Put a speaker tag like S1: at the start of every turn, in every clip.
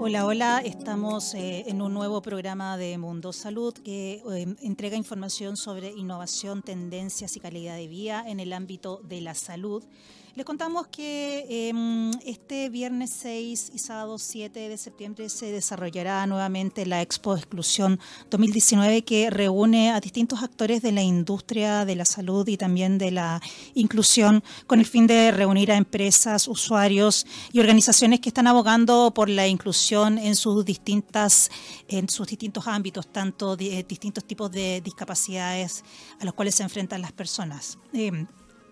S1: Hola, hola, estamos eh, en un nuevo programa de Mundo Salud que eh, entrega información sobre innovación, tendencias y calidad de vida en el ámbito de la salud. Les contamos que em, este viernes 6 y sábado 7 de septiembre se desarrollará nuevamente la Expo Exclusión 2019 que reúne a distintos actores de la industria de la salud y también de la inclusión con el fin de reunir a empresas, usuarios y organizaciones que están abogando por la inclusión en sus distintas en sus distintos ámbitos, tanto de, distintos tipos de discapacidades a los cuales se enfrentan las personas. Em,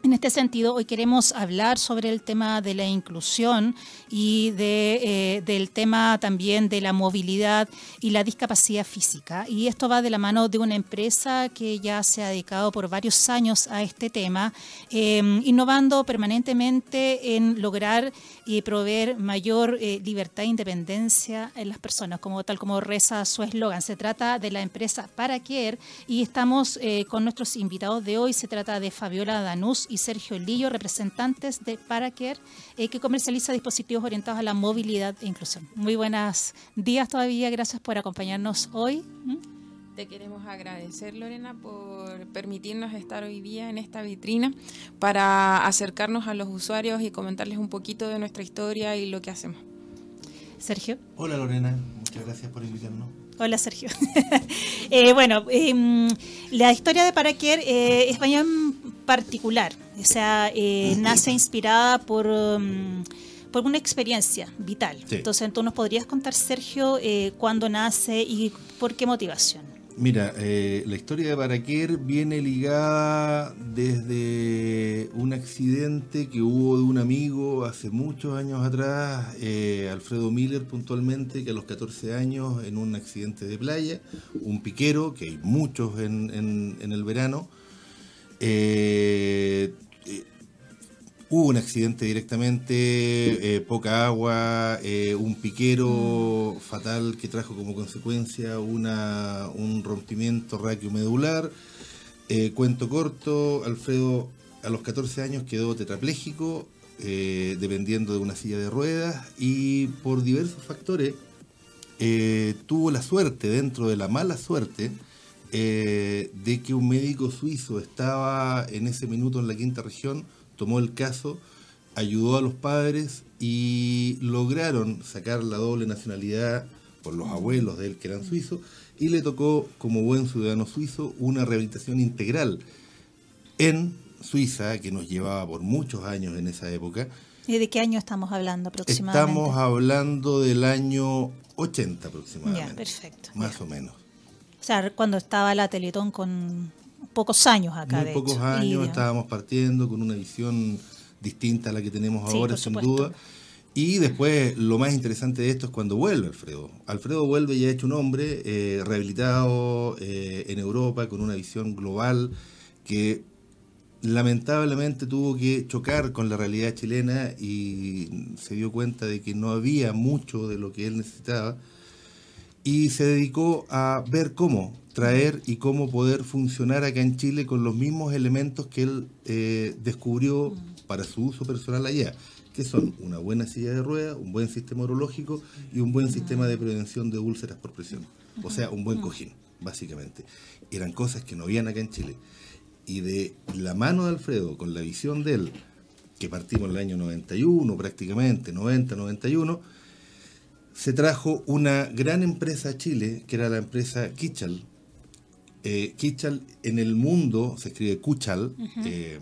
S1: en este sentido, hoy queremos hablar sobre el tema de la inclusión y eh, del tema también de la movilidad y la discapacidad física. Y esto va de la mano de una empresa que ya se ha dedicado por varios años a este tema, em, innovando permanentemente en lograr y proveer mayor eh, libertad e independencia en las personas, como tal como reza su eslogan. Se trata de la empresa Paraquer y estamos eh, con nuestros invitados de hoy. Se trata de Fabiola Danús y Sergio Lillo, representantes de Paracare, eh, que comercializa dispositivos orientados a la movilidad e inclusión. Muy buenos días todavía, gracias por acompañarnos hoy.
S2: ¿Mm? Te queremos agradecer, Lorena, por permitirnos estar hoy día en esta vitrina para acercarnos a los usuarios y comentarles un poquito de nuestra historia y lo que hacemos.
S1: Sergio.
S3: Hola, Lorena. Muchas gracias por invitarnos.
S1: Hola Sergio. eh, bueno, eh, la historia de Paraquer eh, es bien particular, o sea, eh, nace inspirada por, um, por una experiencia vital. Entonces, ¿tú nos podrías contar, Sergio, eh, cuándo nace y por qué motivación?
S3: Mira, eh, la historia de Paraquer viene ligada desde un accidente que hubo de un amigo hace muchos años atrás, Alfredo Miller puntualmente, que a los 14 años en un accidente de playa, un piquero, que hay muchos en, en el verano, eh, eh, hubo un accidente directamente, eh, poca agua, un piquero fatal que trajo como consecuencia una, un rompimiento raquiomedular. cuento corto, Alfredo a los 14 años quedó tetrapléjico, dependiendo de una silla de ruedas, y por diversos factores tuvo la suerte, dentro de la mala suerte, eh, de que un médico suizo estaba en ese minuto en la quinta región, tomó el caso, ayudó a los padres y lograron sacar la doble nacionalidad por los abuelos de él que eran suizos y le tocó como buen ciudadano suizo una rehabilitación integral en Suiza que nos llevaba por muchos años en esa época.
S1: ¿Y de qué año estamos hablando aproximadamente?
S3: Estamos hablando del año 80 aproximadamente.
S1: Ya, perfecto.
S3: Más o menos.
S1: O sea, cuando estaba la Teletón con pocos años acá,
S3: Muy pocos años, estábamos partiendo con una visión distinta a la que tenemos ahora, sin duda. Y después, lo más interesante de esto es cuando vuelve Alfredo. Alfredo vuelve ya hecho un hombre, eh, rehabilitado eh, en Europa, con una visión global, que lamentablemente tuvo que chocar con la realidad chilena y se dio cuenta de que no había mucho de lo que él necesitaba y se dedicó a ver cómo traer y cómo poder funcionar acá en Chile con los mismos elementos que él eh, descubrió para su uso personal allá, que son una buena silla de ruedas, un buen sistema urológico y un buen sistema de prevención de úlceras por presión. O sea, un buen cojín, básicamente. Eran cosas que no habían acá en Chile. Y de la mano de Alfredo, con la visión de él, que partimos en el año 91 prácticamente, 90, 91, se trajo una gran empresa a Chile, que era la empresa Kichal. Eh, Kichal en el mundo se escribe Kuchal. Eh,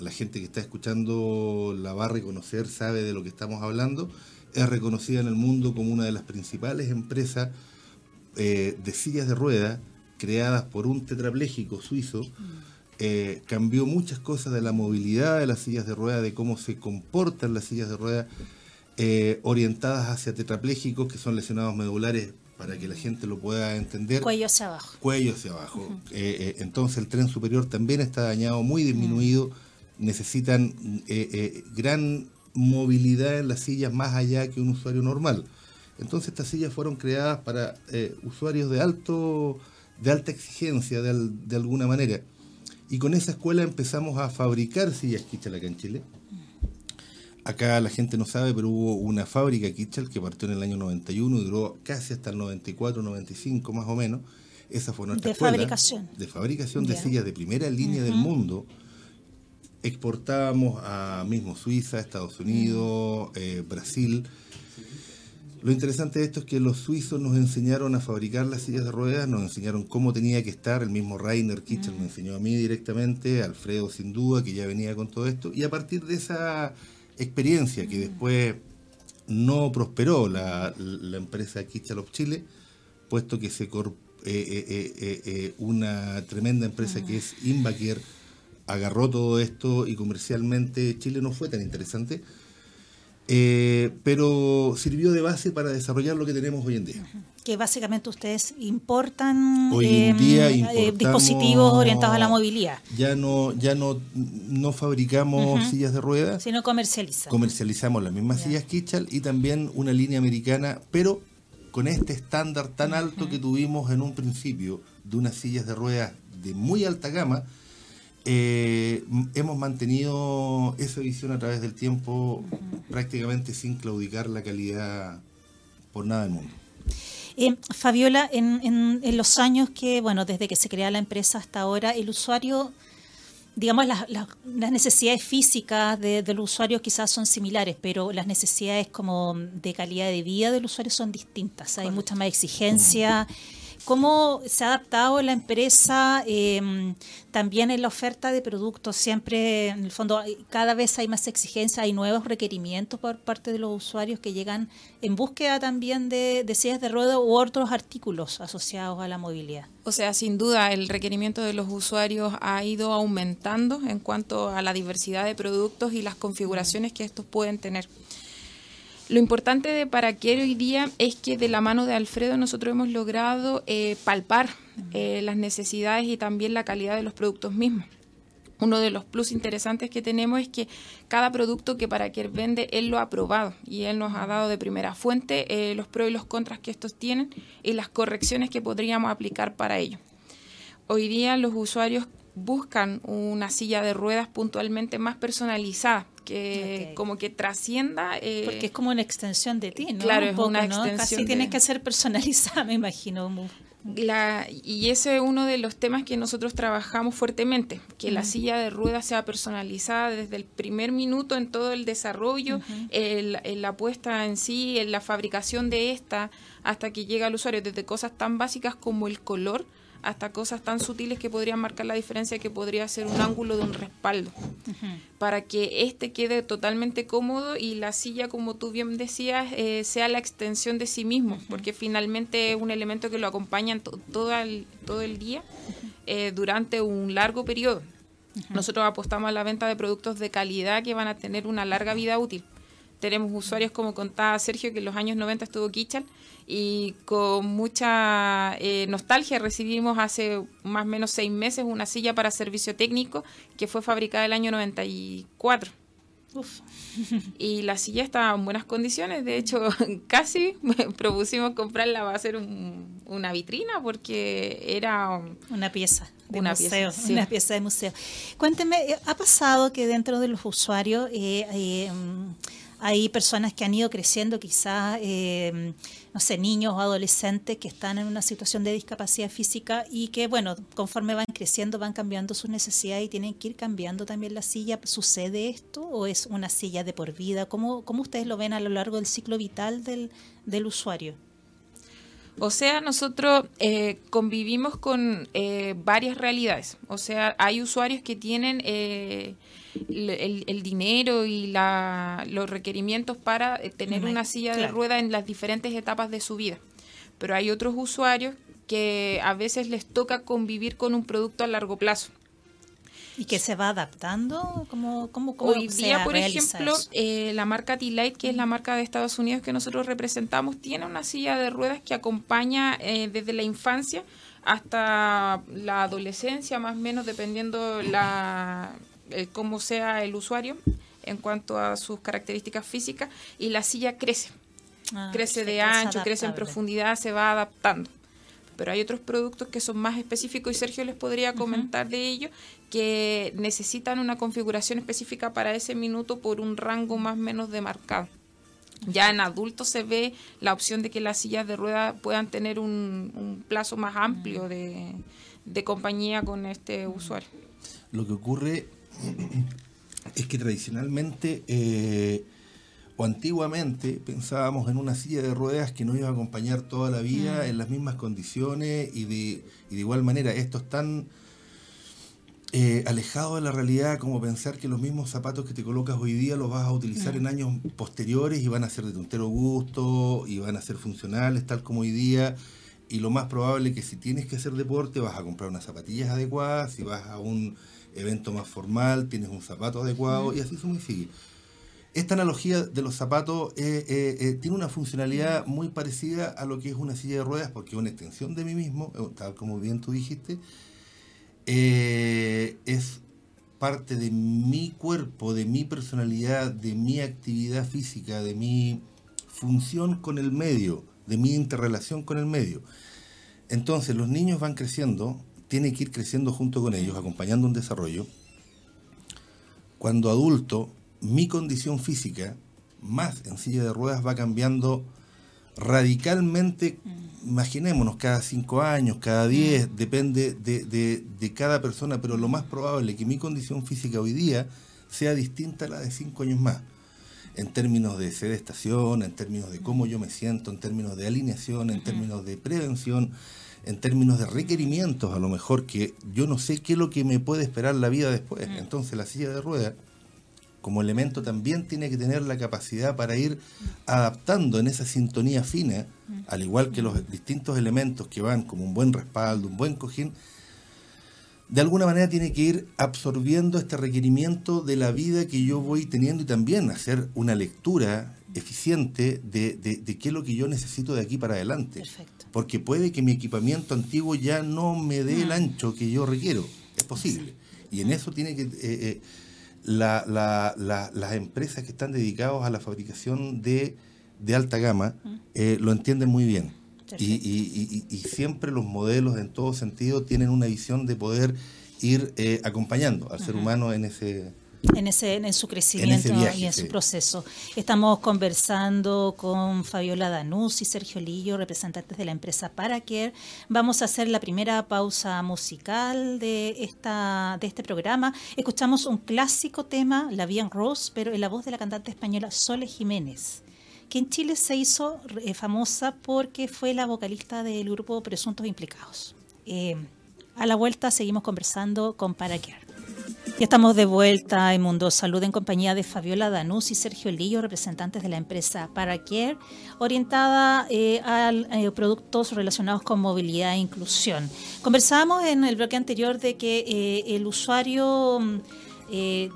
S3: la gente que está escuchando la va a reconocer, sabe de lo que estamos hablando. Es reconocida en el mundo como una de las principales empresas eh, de sillas de ruedas creadas por un tetrapléjico suizo. Mm. cambió muchas cosas de la movilidad de las sillas de ruedas, de cómo se comportan las sillas de ruedas eh, orientadas hacia tetrapléjicos que son lesionados medulares para que la gente lo pueda entender.
S1: Cuello hacia abajo.
S3: Cuello hacia abajo. Eh, eh, entonces el tren superior también está dañado, muy disminuido. Necesitan gran movilidad en las sillas más allá que un usuario normal. Entonces estas sillas fueron creadas para usuarios de alto de alta exigencia de, de, alguna manera. Y con esa escuela empezamos a fabricar sillas Kichala acá en Chile acá la gente no sabe, pero hubo una fábrica Kitchell que partió en el año 91 y duró casi hasta el 94, 95 más o menos. Esa fue nuestra
S1: de fabricación.
S3: De fabricación de sillas de primera línea del mundo. Exportábamos a mismo Suiza, Estados Unidos, eh, Brasil. Lo interesante de esto es que los suizos nos enseñaron a fabricar las sillas de ruedas, nos enseñaron cómo tenía que estar, el mismo Rainer Kitchell me enseñó a mí directamente, Alfredo sin duda, que ya venía con todo esto, y a partir de esa experiencia que después no prosperó la, empresa Kitchell of Chile, puesto que se eh, eh, eh, una tremenda empresa que es Invaquer agarró todo esto y comercialmente Chile no fue tan interesante eh, pero sirvió de base para desarrollar lo que tenemos hoy en día.
S1: Que básicamente ustedes importan
S3: hoy en día em,
S1: eh, dispositivos orientados a la movilidad.
S3: Ya no, ya no, no fabricamos sillas de ruedas.
S1: Sino comercializamos.
S3: Comercializamos las mismas sillas Kitchell y también una línea americana, pero con este estándar tan alto que tuvimos en un principio de unas sillas de ruedas de muy alta gama, eh, hemos mantenido esa visión a través del tiempo prácticamente sin claudicar la calidad por nada del mundo.
S1: Eh, Fabiola, en, los años que, bueno, desde que se crea la empresa hasta ahora, el usuario, digamos, las, necesidades físicas del usuario quizás son similares, pero las necesidades como de calidad de vida del usuario son distintas. Hay mucha más exigencia. ¿Cómo se ha adaptado la empresa em, también en la oferta de productos? Siempre, en el fondo, cada vez hay más exigencia, hay nuevos requerimientos por parte de los usuarios que llegan en búsqueda también de, de sillas de ruedas u otros artículos asociados a la movilidad.
S2: O sea, sin duda, el requerimiento de los usuarios ha ido aumentando en cuanto a la diversidad de productos y las configuraciones que estos pueden tener. Lo importante de Paraquero hoy día es que de la mano de Alfredo nosotros hemos logrado eh, palpar eh, las necesidades y también la calidad de los productos mismos. Uno de los plus interesantes que tenemos es que cada producto que Paraquer vende, él lo ha probado y él nos ha dado de primera fuente eh, los pros y los contras que estos tienen y las correcciones que podríamos aplicar para ello. Hoy día los usuarios buscan una silla de ruedas puntualmente más personalizada que como que trascienda.
S1: Eh, Porque es como una extensión de ti, ¿no?
S2: Claro, es una extensión.
S1: Casi tienes que ser personalizada, me imagino.
S2: La, y ese es uno de los temas que nosotros trabajamos fuertemente, que la silla de ruedas sea personalizada desde el primer minuto en todo el desarrollo, en la puesta en sí, en la fabricación de esta, hasta que llega al usuario, desde cosas tan básicas como el color, hasta cosas tan sutiles que podrían marcar la diferencia que podría ser un ángulo de un respaldo, para que éste quede totalmente cómodo y la silla, como tú bien decías, eh, sea la extensión de sí mismo, porque finalmente es un elemento que lo acompaña todo, el, todo el día eh, durante un largo periodo. Nosotros apostamos a la venta de productos de calidad que van a tener una larga vida útil. Tenemos usuarios, como contaba Sergio, que en los años 90 estuvo Kichal, y con mucha eh, nostalgia recibimos hace más o menos seis meses una silla para servicio técnico que fue fabricada el año 94. Uf. Y la silla estaba en buenas condiciones, de hecho casi propusimos comprarla va a ser una vitrina porque era
S1: una pieza de una museo, pieza, una pieza de museo. Cuénteme, eh, ¿ha pasado que dentro de los usuarios eh, eh hay personas que han ido creciendo, quizás, eh, no sé, niños o adolescentes que están en una situación de discapacidad física y que, bueno, conforme van creciendo, van cambiando sus necesidades y tienen que ir cambiando también la silla. ¿Sucede esto o es una silla de por vida? ¿Cómo, cómo ustedes lo ven a lo largo del ciclo vital del, del usuario?
S2: O sea, nosotros eh, convivimos con eh, varias realidades. O sea, hay usuarios que tienen eh, el, dinero y la, los requerimientos para tener una silla de rueda en las diferentes etapas de su vida. Pero hay otros usuarios que a veces les toca convivir con un producto a largo plazo.
S1: ¿Y que se va adaptando? ¿Cómo, cómo,
S2: Hoy día, por ejemplo, eh, la marca T-Light, que es la marca de Estados Unidos que nosotros representamos, tiene una silla de ruedas que acompaña eh, desde la infancia hasta la adolescencia, más o menos, dependiendo la eh, cómo sea el usuario en cuanto a sus características físicas, y la silla crece. Ah, crece de ancho, crece en profundidad, se va adaptando. Pero hay otros productos que son más específicos y Sergio les podría comentar de ello, que necesitan una configuración específica para ese minuto por un rango más o menos demarcado. Ya en adultos se ve la opción de que las sillas de rueda puedan tener un, plazo más amplio de, compañía con este usuario.
S3: Lo que ocurre es que tradicionalmente eh, o antiguamente pensábamos en una silla de ruedas que nos iba a acompañar toda la vida mm. en las mismas condiciones y de, y de igual manera esto es tan eh, alejado de la realidad como pensar que los mismos zapatos que te colocas hoy día los vas a utilizar mm. en años posteriores y van a ser de tu gusto y van a ser funcionales tal como hoy día y lo más probable es que si tienes que hacer deporte vas a comprar unas zapatillas adecuadas, si vas a un evento más formal tienes un zapato adecuado mm. y así se muy sigue. Esta analogía de los zapatos eh, eh, eh, tiene una funcionalidad muy parecida a lo que es una silla de ruedas, porque es una extensión de mí mismo, tal como bien tú dijiste. es parte de mi cuerpo, de mi personalidad, de mi actividad física, de mi función con el medio, de mi interrelación con el medio. Entonces los niños van creciendo, tienen que ir creciendo junto con ellos, acompañando un desarrollo. Cuando adulto, mi condición física, más en silla de ruedas, va cambiando radicalmente, mm. imaginémonos, cada cinco años, cada diez, mm. depende de, cada persona, pero lo más probable es que mi condición física hoy día sea distinta a la de cinco años más, en términos de sedestación, en términos de cómo yo me siento, en términos de alineación, en términos de prevención, en términos de requerimientos, a lo mejor que yo no sé qué es lo que me puede esperar la vida después. Mm. Entonces la silla de ruedas como elemento también tiene que tener la capacidad para ir adaptando en esa sintonía fina, al igual que los distintos elementos que van como un buen respaldo, un buen cojín, de alguna manera tiene que ir absorbiendo este requerimiento de la vida que yo voy teniendo y también hacer una lectura eficiente de, qué es lo que yo necesito de aquí para adelante. Porque puede que mi equipamiento antiguo ya no me dé el ancho que yo requiero. Es posible. Y en eso tiene que... Eh, eh, la, la, las empresas que están dedicadas a la fabricación de, de alta gama eh, lo entienden muy bien. Y, y, y, siempre los modelos en todo sentido tienen una visión de poder ir eh, acompañando al ser humano en ese,
S1: en, ese, en su crecimiento y en su proceso. Estamos conversando con Fabiola Danús y Sergio Lillo, representantes de la empresa Paracare. Vamos a hacer la primera pausa musical de, esta, de este programa. Escuchamos un clásico tema, La Bien Rose, pero en la voz de la cantante española Sole Jiménez que en Chile se hizo eh, famosa porque fue la vocalista del grupo Presuntos Implicados. Eh, a la vuelta seguimos conversando con Paracare. Ya estamos de vuelta en Mundo Salud en compañía de Fabiola Danús y Sergio Lillo, representantes de la empresa Paracare, orientada eh, a eh, productos relacionados con movilidad e inclusión. Conversábamos en el bloque anterior de que eh, el usuario mm,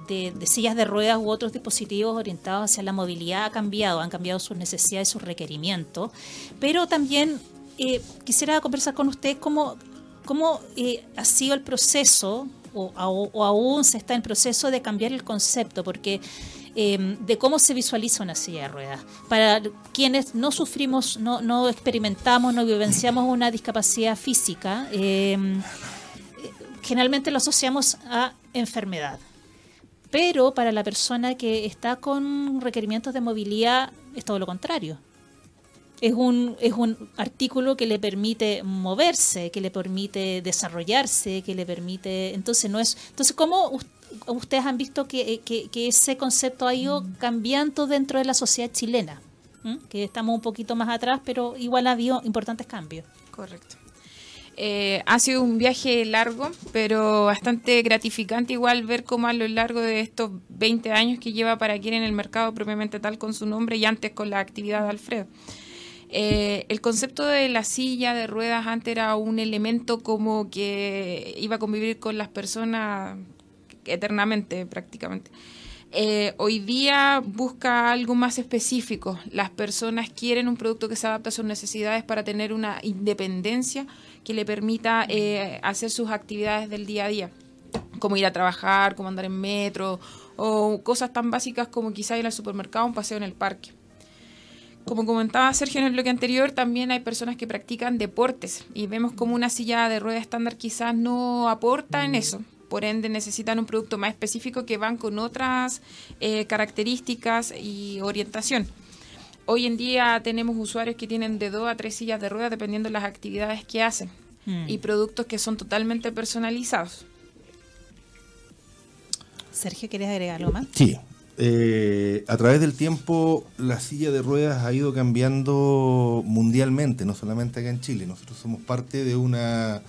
S1: de, sillas de ruedas u otros dispositivos orientados hacia la movilidad ha cambiado, han cambiado sus necesidades y sus requerimientos, pero también quisiera conversar con usted cómo ha sido el proceso o, aún se está en proceso de cambiar el concepto, porque em, de cómo se visualiza una silla de ruedas. Para quienes no sufrimos, no, no experimentamos, no vivenciamos una discapacidad física, em, generalmente lo asociamos a enfermedad. Pero para la persona que está con requerimientos de movilidad es todo lo contrario es un, es un artículo que le permite moverse, que le permite desarrollarse, que le permite. Entonces, no es. Entonces, ¿cómo ustedes han visto que, ese concepto ha ido cambiando dentro de la sociedad chilena? ¿Mm? Que estamos un poquito más atrás, pero igual ha habido importantes cambios.
S2: Correcto. Eh, ha sido un viaje largo, pero bastante gratificante igual ver cómo a lo largo de estos 20 años que lleva para quien en el mercado propiamente tal con su nombre y antes con la actividad de Alfredo. Eh, el concepto de la silla de ruedas antes era un elemento como que iba a convivir con las personas eternamente prácticamente. Eh, hoy día busca algo más específico. Las personas quieren un producto que se adapte a sus necesidades para tener una independencia que le permita eh, hacer sus actividades del día a día, como ir a trabajar, como andar en metro o cosas tan básicas como quizá ir al supermercado o un paseo en el parque. Como comentaba Sergio en el bloque anterior, también hay personas que practican deportes y vemos como una silla de rueda estándar quizás no aporta en eso. Por ende, necesitan un producto más específico que van con otras eh, características y orientación. Hoy en día tenemos usuarios que tienen de dos a tres sillas de rueda dependiendo de las actividades que hacen mm. y productos que son totalmente personalizados.
S1: Sergio, ¿quieres agregar algo más?
S3: Sí, eh, a través del tiempo la silla de ruedas ha ido cambiando mundialmente, no solamente acá en Chile. Nosotros somos parte de una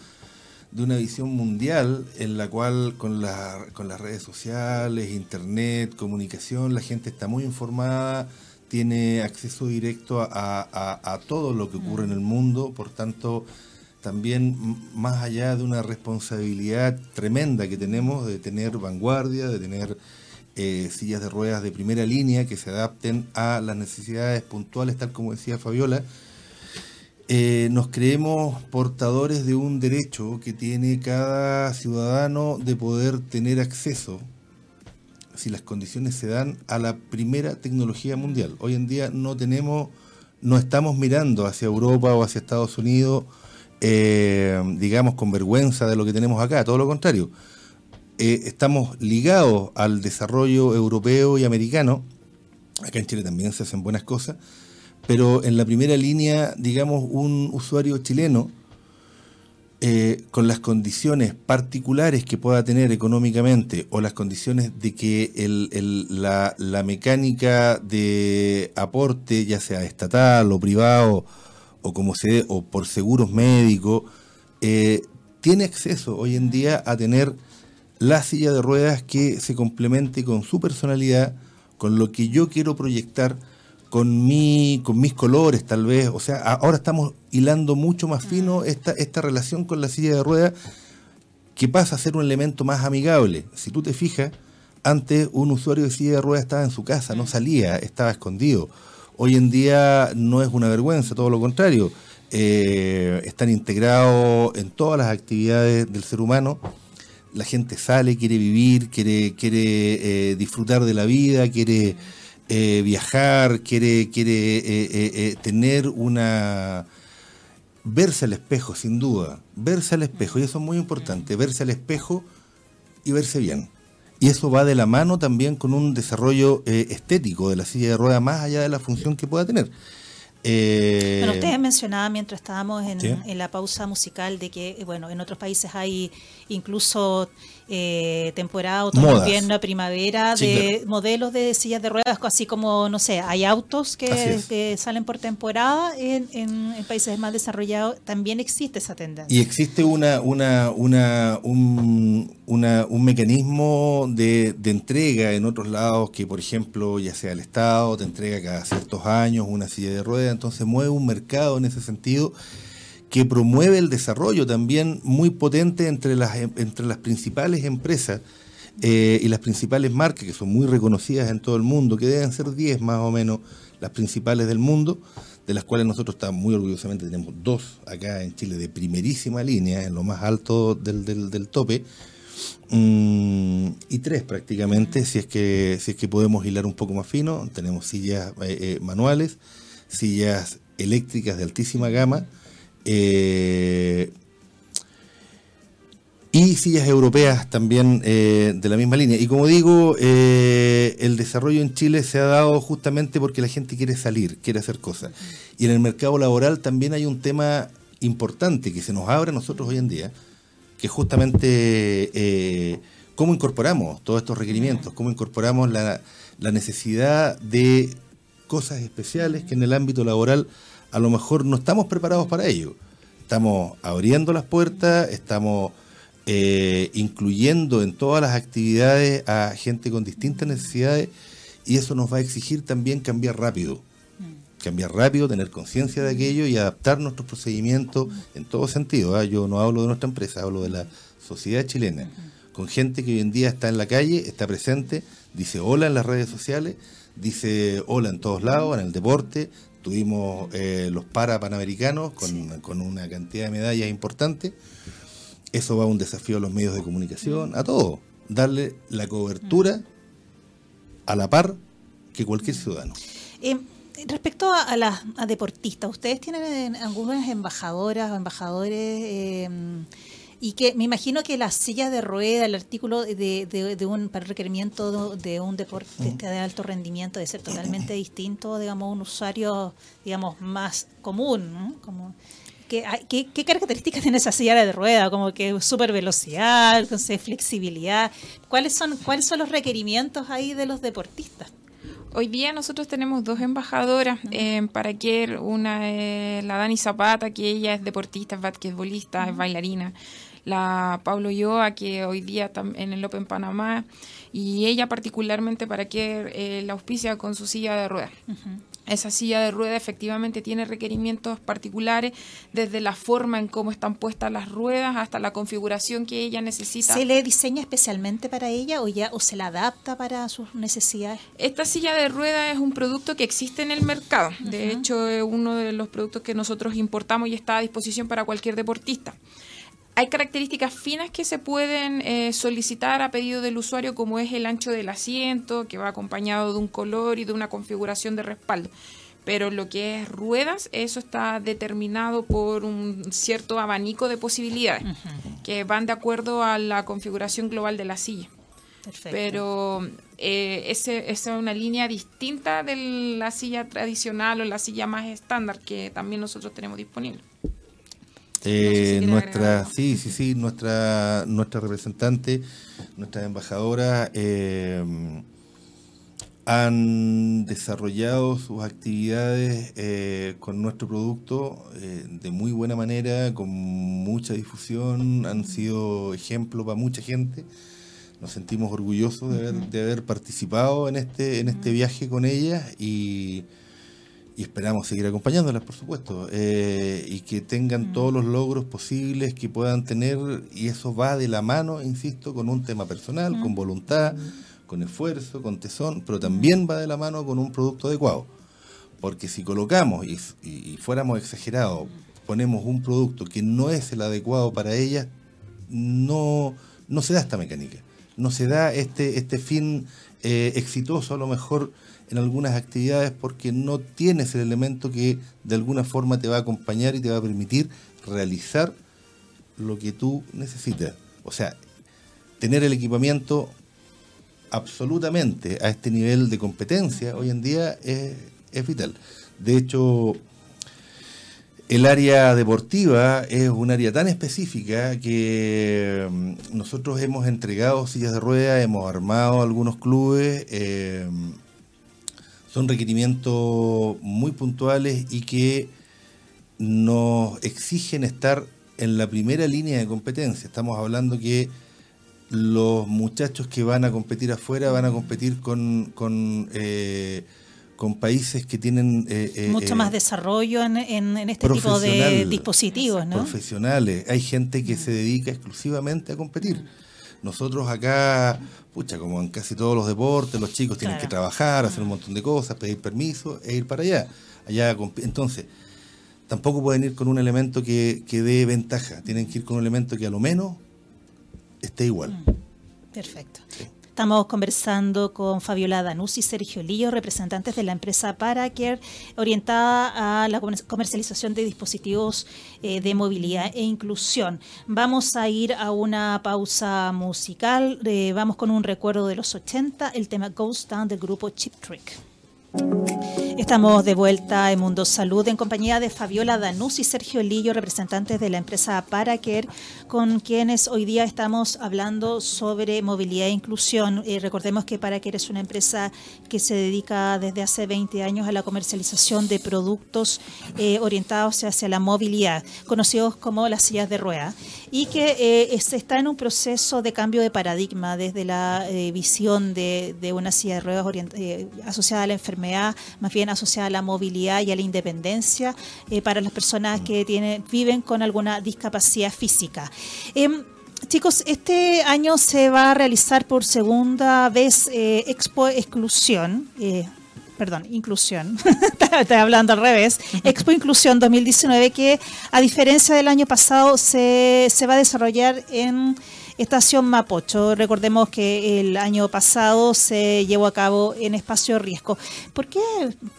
S3: de una visión mundial en la cual con, con las redes sociales, internet, comunicación, la gente está muy informada, tiene acceso directo a, a todo lo que ocurre en el mundo, por tanto, también más allá de una responsabilidad tremenda que tenemos de tener vanguardia, de tener eh, sillas de ruedas de primera línea que se adapten a las necesidades puntuales, tal como decía Fabiola. Eh, nos creemos portadores de un derecho que tiene cada ciudadano de poder tener acceso, si las condiciones se dan, a la primera tecnología mundial. Hoy en día no tenemos, no estamos mirando hacia Europa o hacia Estados Unidos, eh, digamos, con vergüenza de lo que tenemos acá, todo lo contrario eh, estamos ligados al desarrollo europeo y americano. Acá en Chile también se hacen buenas cosas, pero en la primera línea, digamos, un usuario chileno eh, con las condiciones particulares que pueda tener económicamente o las condiciones de que la, mecánica de aporte, ya sea estatal o privado o como se o por seguros médicos, eh, tiene acceso hoy en día a tener la silla de ruedas que se complemente con su personalidad, con lo que yo quiero proyectar, con, mi, con mis colores tal vez. O sea, ahora estamos hilando mucho más fino esta, esta relación con la silla de ruedas que pasa a ser un elemento más amigable. Si tú te fijas, antes un usuario de silla de ruedas estaba en su casa, no salía, estaba escondido. Hoy en día no es una vergüenza, todo lo contrario. Eh, están integrados en todas las actividades del ser humano la gente sale, quiere vivir, quiere, quiere eh, disfrutar de la vida, quiere eh, viajar, quiere, quiere eh, tener una... verse al espejo, sin duda, verse al espejo, y eso es muy importante, verse al espejo y verse bien. Y eso va de la mano también con un desarrollo estético de la silla de ruedas, más allá de la función que pueda tener.
S1: Eh, bueno, ustedes mencionaban mientras estábamos en, en, la pausa musical de que, bueno, en otros países hay incluso eh, temporada, otoño, invierno, primavera, de modelos de sillas de ruedas, así como, no sé, hay autos que, salen por temporada en, en, países más desarrollados, también existe esa tendencia.
S3: Y existe una, una, una, un, un mecanismo de, de entrega en otros lados que, por ejemplo, ya sea el Estado, te entrega cada ciertos años una silla de ruedas, entonces mueve un mercado en ese sentido que promueve el desarrollo también muy potente entre las, entre las principales empresas eh, y las principales marcas, que son muy reconocidas en todo el mundo, que deben ser 10 más o menos las principales del mundo, de las cuales nosotros estamos muy orgullosamente, tenemos dos acá en Chile de primerísima línea, en lo más alto del, del, tope, mm, y tres prácticamente, si es, que, si es que podemos hilar un poco más fino, tenemos sillas eh, eh, manuales, sillas eléctricas de altísima gama, eh, y sillas europeas también eh, de la misma línea. Y como digo, eh, el desarrollo en Chile se ha dado justamente porque la gente quiere salir, quiere hacer cosas. Y en el mercado laboral también hay un tema importante que se nos abre a nosotros hoy en día, que es justamente cómo incorporamos todos estos requerimientos, cómo incorporamos la, la necesidad de cosas especiales que en el ámbito laboral a lo mejor no estamos preparados para ello. Estamos abriendo las puertas, estamos eh, incluyendo en todas las actividades a gente con distintas necesidades y eso nos va a exigir también cambiar rápido. Mm. Cambiar rápido, tener conciencia de aquello y adaptar nuestros procedimientos en todo sentido. ¿ah? Yo no hablo de nuestra empresa, hablo de la sociedad chilena, con gente que hoy en día está en la calle, está presente, dice hola en las redes sociales, dice hola en todos lados, en el deporte, Tuvimos eh, los para panamericanos con, una cantidad de medallas importante. Eso va a un desafío a los medios de comunicación, a todo. Darle la cobertura a la par que cualquier ciudadano.
S1: Eh, respecto a, las deportistas, ¿ustedes tienen algunas embajadoras o embajadores? Eh, y que me imagino que las sillas de rueda, el artículo de, de, un para requerimiento de un deportista de alto rendimiento, debe ser totalmente distinto, digamos, un usuario, digamos, más común, ¿no? Como, ¿qué, qué, características tiene esa silla de rueda? Como que super velocidad, flexibilidad. ¿Cuáles son, ¿Cuáles son los requerimientos ahí de los deportistas?
S2: Hoy día nosotros tenemos dos embajadoras en Paraquer, una es la Dani Zapata, que ella es deportista, es basquetbolista, es bailarina, la Pablo Yoa, que hoy día está en el Open Panamá, y ella particularmente para que eh, la auspicia con su silla de ruedas. Esa silla de ruedas efectivamente tiene requerimientos particulares, desde la forma en cómo están puestas las ruedas hasta la configuración que ella necesita.
S1: ¿Se le diseña especialmente para ella o, ya, o se la adapta para sus necesidades?
S2: Esta silla de ruedas es un producto que existe en el mercado. De hecho, es uno de los productos que nosotros importamos y está a disposición para cualquier deportista. Hay características finas que se pueden eh, solicitar a pedido del usuario, como es el ancho del asiento, que va acompañado de un color y de una configuración de respaldo. Pero lo que es ruedas, eso está determinado por un cierto abanico de posibilidades que van de acuerdo a la configuración global de la silla. Perfecto. Pero eh, ese, esa es una línea distinta de la silla tradicional o la silla más estándar que también nosotros tenemos disponible.
S3: Eh, nuestra, sí, sí, sí, nuestra, nuestra representante, nuestra embajadora eh, han desarrollado sus actividades eh, con nuestro producto de muy buena manera, con mucha difusión, han sido ejemplo para mucha gente. Nos sentimos orgullosos de haber, de haber participado en este, en este viaje con ella y y esperamos seguir acompañándolas, por supuesto, eh, y que tengan mm. todos los logros posibles que puedan tener, y eso va de la mano, insisto, con un tema personal, con voluntad, con esfuerzo, con tesón, pero también va de la mano con un producto adecuado. Porque si colocamos y, fuéramos exagerados, ponemos un producto que no es el adecuado para ellas, no, no se da esta mecánica, no se da este, este fin eh, exitoso a lo mejor en algunas actividades porque no tienes el elemento que de alguna forma te va a acompañar y te va a permitir realizar lo que tú necesitas. O sea, tener el equipamiento absolutamente a este nivel de competencia hoy en día es, es vital. De hecho, el área deportiva es un área tan específica que mm, nosotros hemos entregado sillas de ruedas, hemos armado algunos clubes. Eh, son requerimientos muy puntuales y que nos exigen estar en la primera línea de competencia. Estamos hablando que los muchachos que van a competir afuera van a competir con, con, eh, países que tienen...
S1: Eh, eh, Mucho más desarrollo en, en, este tipo de dispositivos, ¿no?
S3: Profesionales. Hay gente que se dedica exclusivamente a competir. Nosotros acá, pucha, como en casi todos los deportes, los chicos tienen que trabajar, hacer un montón de cosas, pedir permiso e ir para allá. allá entonces, tampoco pueden ir con un elemento que, que dé ventaja, tienen que ir con un elemento que a lo menos esté igual.
S1: Mm, perfecto. Estamos conversando con Fabiola Danus y Sergio Lío, representantes de la empresa Paracare, orientada a la comercialización de dispositivos eh, de movilidad e inclusión. Vamos a ir a una pausa musical. Eh, vamos con un recuerdo de los 80, el tema Ghost Down del grupo Chip Trick. Estamos de vuelta en Mundo Salud en compañía de Fabiola Danús y Sergio Lillo, representantes de la empresa Paracare, con quienes hoy día estamos hablando sobre movilidad e inclusión. Eh, recordemos que Paracare es una empresa que se dedica desde hace 20 años a la comercialización de productos eh, orientados hacia la movilidad, conocidos como las sillas de rueda, y que eh, está en un proceso de cambio de paradigma desde la visión de, de, una silla de ruedas asociada a la enfermedad más bien asociada a la movilidad y a la independencia eh, para las personas que tienen, viven con alguna discapacidad física. Em, chicos, este año se va a realizar por segunda vez eh, Expo Exclusión. Eh, perdón, Inclusión, estoy hablando al revés, Expo Inclusión 2019, que a diferencia del año pasado se, se va a desarrollar en Estación Mapocho. Recordemos que el año pasado se llevó a cabo en espacio riesgo. ¿Por qué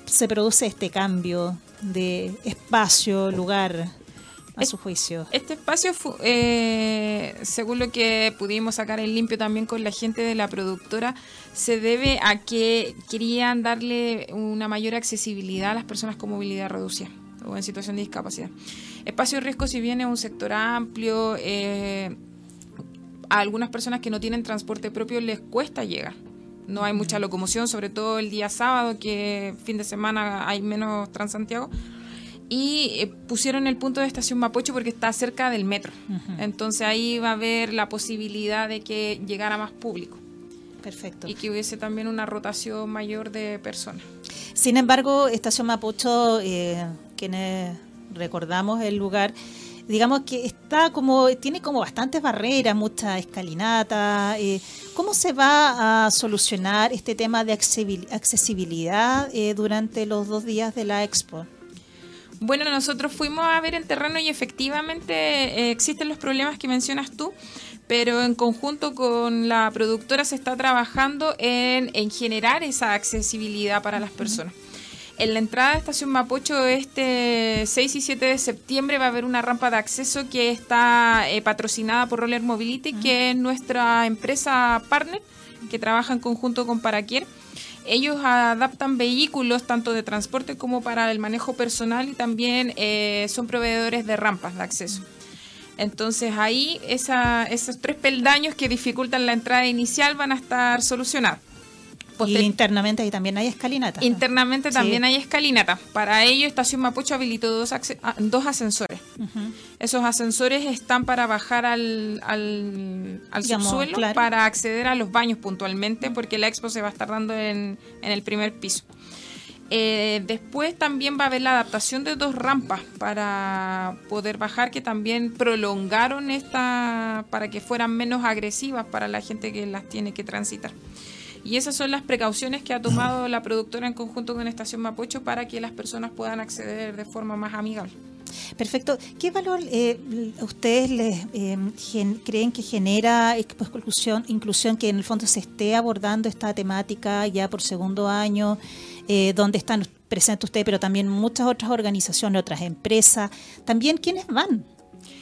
S1: se produce este cambio de espacio, lugar? a su juicio.
S2: Este espacio, eh, según lo que pudimos sacar en limpio también con la gente de la productora, se debe a que querían darle una mayor accesibilidad a las personas con movilidad reducida o en situación de discapacidad. Espacio riesgo, si bien es un sector amplio, eh, a algunas personas que no tienen transporte propio les cuesta llegar. No hay mucha locomoción, sobre todo el día sábado, que fin de semana hay menos Transantiago y eh, pusieron el punto de estación Mapocho porque está cerca del metro. Entonces ahí va a haber la posibilidad de que llegara más público.
S1: Perfecto.
S2: Y que hubiese también una rotación mayor de personas.
S1: Sin embargo, Estación Mapocho, eh, quienes recordamos el lugar, digamos que está como, tiene como bastantes barreras, mucha escalinata. Eh, ¿Cómo se va a solucionar este tema de accesibilidad eh, durante los dos días de la expo?
S2: Bueno, nosotros fuimos a ver en terreno y efectivamente eh, existen los problemas que mencionas tú, pero en conjunto con la productora se está trabajando en, generar esa accesibilidad para las personas. En la entrada de Estación Mapocho este 6 y 7 de septiembre va a haber una rampa de acceso que está eh, patrocinada por Roller Mobility, que es nuestra empresa partner que trabaja en conjunto con Paraquier ellos adaptan vehículos tanto de transporte como para el manejo personal y también eh, son proveedores de rampas de acceso. Entonces ahí esos tres peldaños que dificultan la entrada inicial van a estar solucionados.
S1: Y internamente ahí también hay escalinata.
S2: Internamente también hay escalinata. Para ello, Estación Mapocho habilitó dos, ah, dos ascensores. Esos ascensores están para bajar al, al, subsuelo para acceder a los baños puntualmente, porque la expo se va a estar dando en, en el primer piso. Eh, después también va a haber la adaptación de dos rampas para poder bajar que también prolongaron esta para que fueran menos agresivas para la gente que las tiene que transitar. Y esas son las precauciones que ha tomado la productora en conjunto con Estación Mapocho para que las personas puedan acceder de forma más amigable.
S1: Perfecto. ¿Qué valor eh, ustedes les, eh, creen que genera inclusión, inclusión, que en el fondo se esté abordando esta temática ya por segundo año, eh, donde están presentes ustedes, pero también muchas otras organizaciones, otras empresas? También, ¿quiénes van?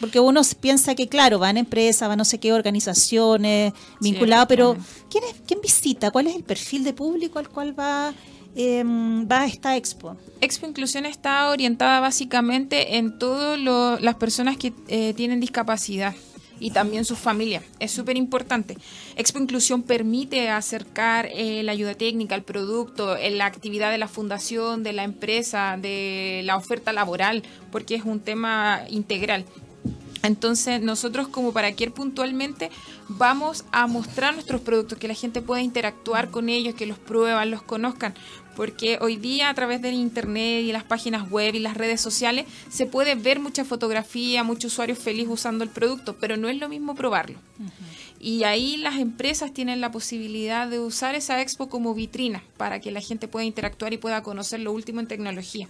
S1: Porque uno piensa que, claro, van empresas, van no sé qué organizaciones vinculadas, pero ¿quién, es, ¿quién visita? ¿Cuál es el perfil de público al cual va, eh, va esta expo?
S2: Expo Inclusión está orientada básicamente en todas las personas que eh, tienen discapacidad y también sus familias. Es súper importante. Expo Inclusión permite acercar eh, la ayuda técnica, el producto, la actividad de la fundación, de la empresa, de la oferta laboral, porque es un tema integral. Entonces nosotros como para Paraquier puntualmente vamos a mostrar nuestros productos, que la gente pueda interactuar con ellos, que los prueban, los conozcan, porque hoy día a través del internet y las páginas web y las redes sociales se puede ver mucha fotografía, muchos usuarios felices usando el producto, pero no es lo mismo probarlo. Y ahí las empresas tienen la posibilidad de usar esa expo como vitrina para que la gente pueda interactuar y pueda conocer lo último en tecnología.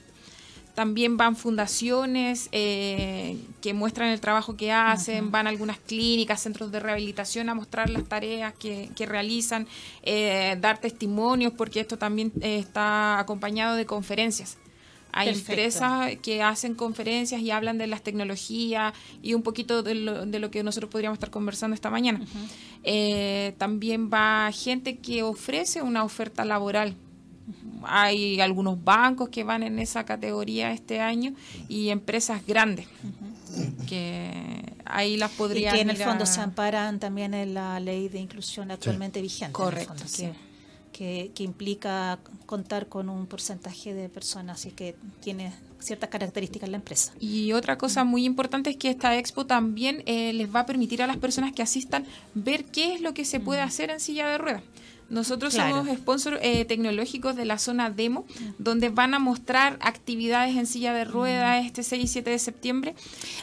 S2: También van fundaciones eh, que muestran el trabajo que hacen, van algunas clínicas, centros de rehabilitación a mostrar las tareas que, realizan, eh, dar testimonios, porque esto también eh, está acompañado de conferencias. Hay empresas que hacen conferencias y hablan de las tecnologías y un poquito de lo, que nosotros podríamos estar conversando esta mañana. también va gente que ofrece una oferta laboral hay algunos bancos que van en esa categoría este año y empresas grandes que ahí las podrían
S1: y que en el fondo se amparan también en la ley de inclusión actualmente vigente
S2: correcto
S1: que, que, implica contar con un porcentaje de personas y que tiene ciertas características la empresa.
S2: Y otra cosa muy importante es que esta expo también eh, les va a permitir a las personas que asistan ver qué es lo que se puede hacer en silla de ruedas. Nosotros somos sponsor eh, tecnológicos de la zona demo, donde van a mostrar actividades en silla de ruedas este 6 y 7 de septiembre.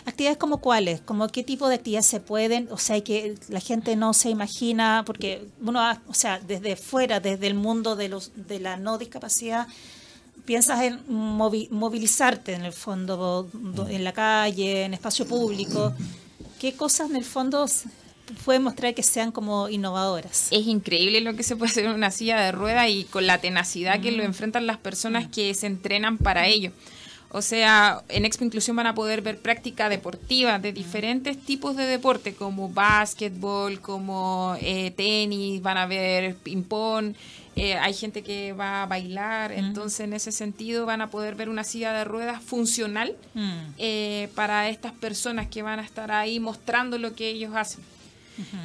S1: ¿Actividades como cuáles? ¿Como qué tipo de actividades se pueden? O sea, que la gente no se imagina, porque uno, o sea, desde fuera, desde el mundo de, los, de la no discapacidad, piensas en movilizarte en el fondo, en la calle, en espacio público. ¿Qué cosas en el fondo puede mostrar que sean como innovadoras.
S2: Es increíble lo que se puede hacer en una silla de rueda y con la tenacidad que lo mm. enfrentan las personas mm. que se entrenan para ello. O sea, en Expo Inclusión van a poder ver práctica deportiva de diferentes tipos de deporte, como básquetbol, como eh, tenis, van a ver ping-pong, eh, hay gente que va a bailar, entonces en ese sentido van a poder ver una silla de ruedas funcional mm. eh, para estas personas que van a estar ahí mostrando lo que ellos hacen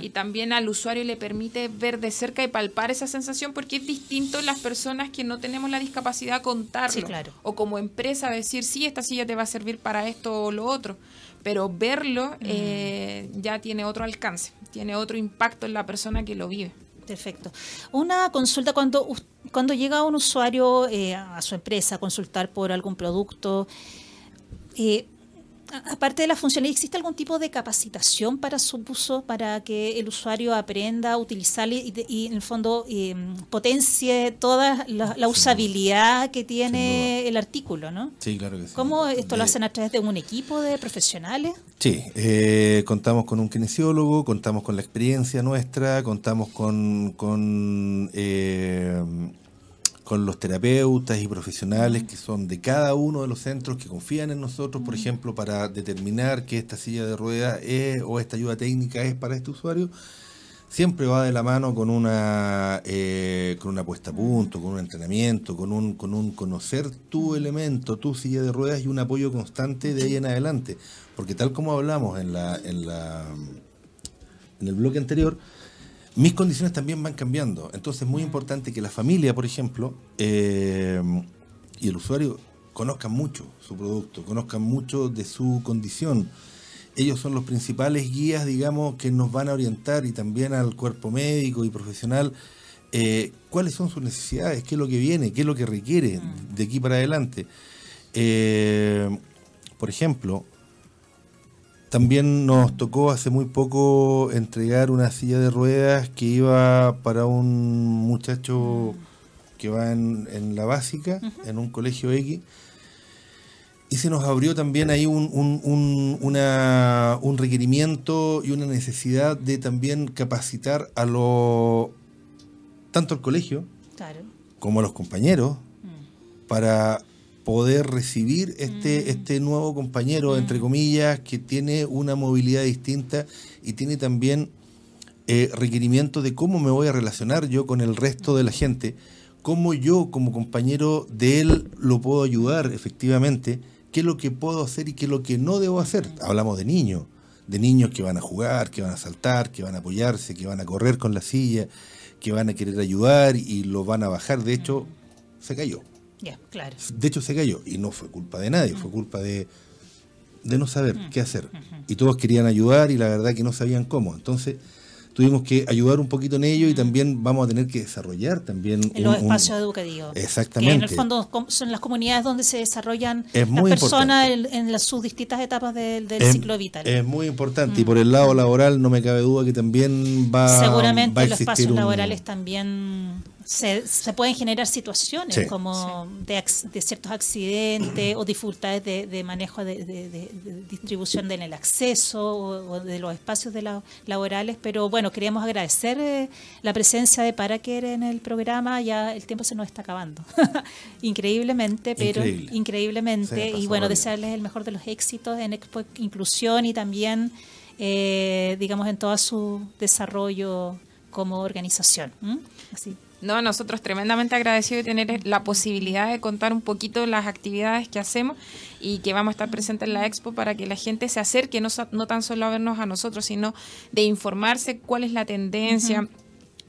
S2: y también al usuario le permite ver de cerca y palpar esa sensación porque es distinto las personas que no tenemos la discapacidad contarlo o como empresa decir sí esta silla te va a servir para esto o lo otro pero verlo mm. eh, ya tiene otro alcance tiene otro impacto en la persona que lo vive
S1: Perfecto. Una consulta cuando, cuando llega un usuario eh, a su empresa a consultar por algún producto, eh, Aparte de la funcionalidad, ¿existe algún tipo de capacitación para su uso, para que el usuario aprenda a utilizarlo y, en el fondo eh, potencie toda la, usabilidad que tiene el artículo? ¿no?
S3: Sí, claro que sí.
S1: ¿Cómo esto lo hacen a través de un equipo de profesionales?
S3: Sí, eh, contamos con un kinesiólogo, contamos con la experiencia nuestra, contamos con, con eh, con los terapeutas y profesionales que son de cada uno de los centros que confían en nosotros, por ejemplo, para determinar que esta silla de ruedas es o esta ayuda técnica es para este usuario, siempre va de la mano con una eh, con una puesta a punto, con un entrenamiento, con un con un conocer tu elemento, tu silla de ruedas y un apoyo constante de ahí en adelante, porque tal como hablamos en la en la en el bloque anterior, mis condiciones también van cambiando. Entonces es muy importante que la familia, por ejemplo, eh, y el usuario conozcan mucho su producto, conozcan mucho de su condición. Ellos son los principales guías, digamos, que nos van a orientar y también al cuerpo médico y profesional eh, cuáles son sus necesidades, qué es lo que viene, qué es lo que requiere de aquí para adelante. Eh, por ejemplo, también nos tocó hace muy poco entregar una silla de ruedas que iba para un muchacho que va en, la básica, en un colegio X. Y se nos abrió también ahí un, un, un requerimiento y una necesidad de también capacitar a lo tanto al colegio como a los compañeros mm. para poder recibir este, mm. este nuevo compañero, entre mm. comillas, que tiene una movilidad distinta y tiene también eh, requerimientos de cómo me voy a relacionar yo con el resto de la gente, cómo yo como compañero de él lo puedo ayudar efectivamente, qué es lo que puedo hacer y qué es lo que no debo hacer. Mm. Hablamos de niños, de niños que van a jugar, que van a saltar, que van a apoyarse, que van a correr con la silla, que van a querer ayudar y lo van a bajar. De hecho, se cayó
S1: claro.
S3: De hecho, se cayó y no fue culpa de nadie, fue culpa de, de no saber qué hacer. Y todos querían ayudar y la verdad que no sabían cómo. Entonces, tuvimos que ayudar un poquito en ello y también vamos a tener que desarrollar también
S1: en los espacios educativos
S3: exactamente
S1: que en el fondo son las comunidades donde se desarrollan las personas en, las, sus distintas etapas del, ciclo vital.
S3: es muy importante. Y por el lado laboral no me cabe duda que también va
S1: seguramente
S3: va a
S1: los espacios laborales también se, se, pueden generar situaciones como de, de, ciertos accidentes o dificultades de, de manejo de, distribución en el acceso o, de los espacios de laborales, pero bueno, queríamos agradecer eh, la presencia de Paraquer en el programa, ya el tiempo se nos está acabando, increíblemente, pero increíblemente, y bueno, desearles el mejor de los éxitos en Expo Inclusión y también, eh, digamos, en todo su desarrollo como organización. Así.
S2: No, nosotros tremendamente agradecidos de tener la posibilidad de contar un poquito las actividades que hacemos y que vamos a estar presentes en la expo para que la gente se acerque, no, no tan solo a vernos a nosotros, sino de informarse cuál es la tendencia.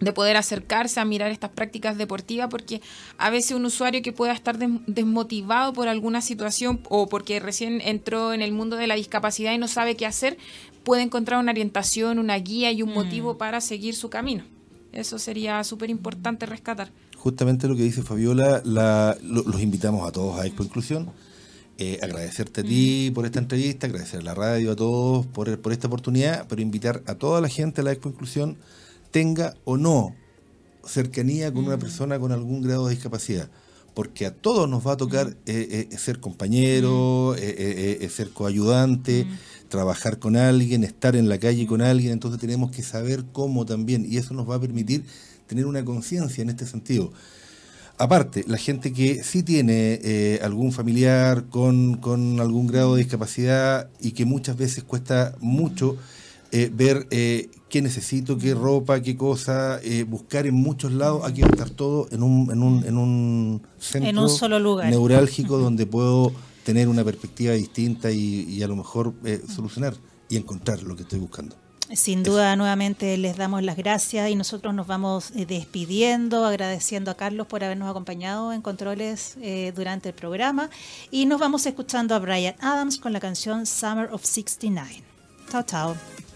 S2: de poder acercarse a mirar estas prácticas deportivas, porque a veces un usuario que pueda estar desmotivado por alguna situación o porque recién entró en el mundo de la discapacidad y no sabe qué hacer, puede encontrar una orientación, una guía y un mm. motivo para seguir su camino. Eso sería súper importante rescatar.
S3: Justamente lo que dice Fabiola, los invitamos a todos a Expo Inclusión. Eh, agradecerte a ti mm. por esta entrevista, agradecer a la radio, a todos por, por esta oportunidad, pero invitar a toda la gente a la Expo Inclusión, tenga o no cercanía con una mm. persona con algún grado de discapacidad. porque a todos nos va a tocar mm. eh, eh, ser compañero, ser coayudante. Trabajar con alguien, estar en la calle con alguien, entonces tenemos que saber cómo también, y eso nos va a permitir tener una conciencia en este sentido. Aparte, la gente que sí tiene algún familiar con, con, algún grado de discapacidad y que muchas veces cuesta mucho ver qué necesito, qué ropa, qué cosa, eh, buscar en muchos lados, aquí va a estar todo en un, en un, en un centro
S1: solo lugar.
S3: neurálgico donde puedo tener una perspectiva distinta y, a lo mejor eh, solucionar y encontrar lo que estoy buscando.
S1: Sin duda, nuevamente les damos las gracias y nosotros nos vamos eh, despidiendo, agradeciendo a Carlos por habernos acompañado en controles durante el programa y nos vamos escuchando a Brian Adams con la canción Summer of 69. Chao, chao.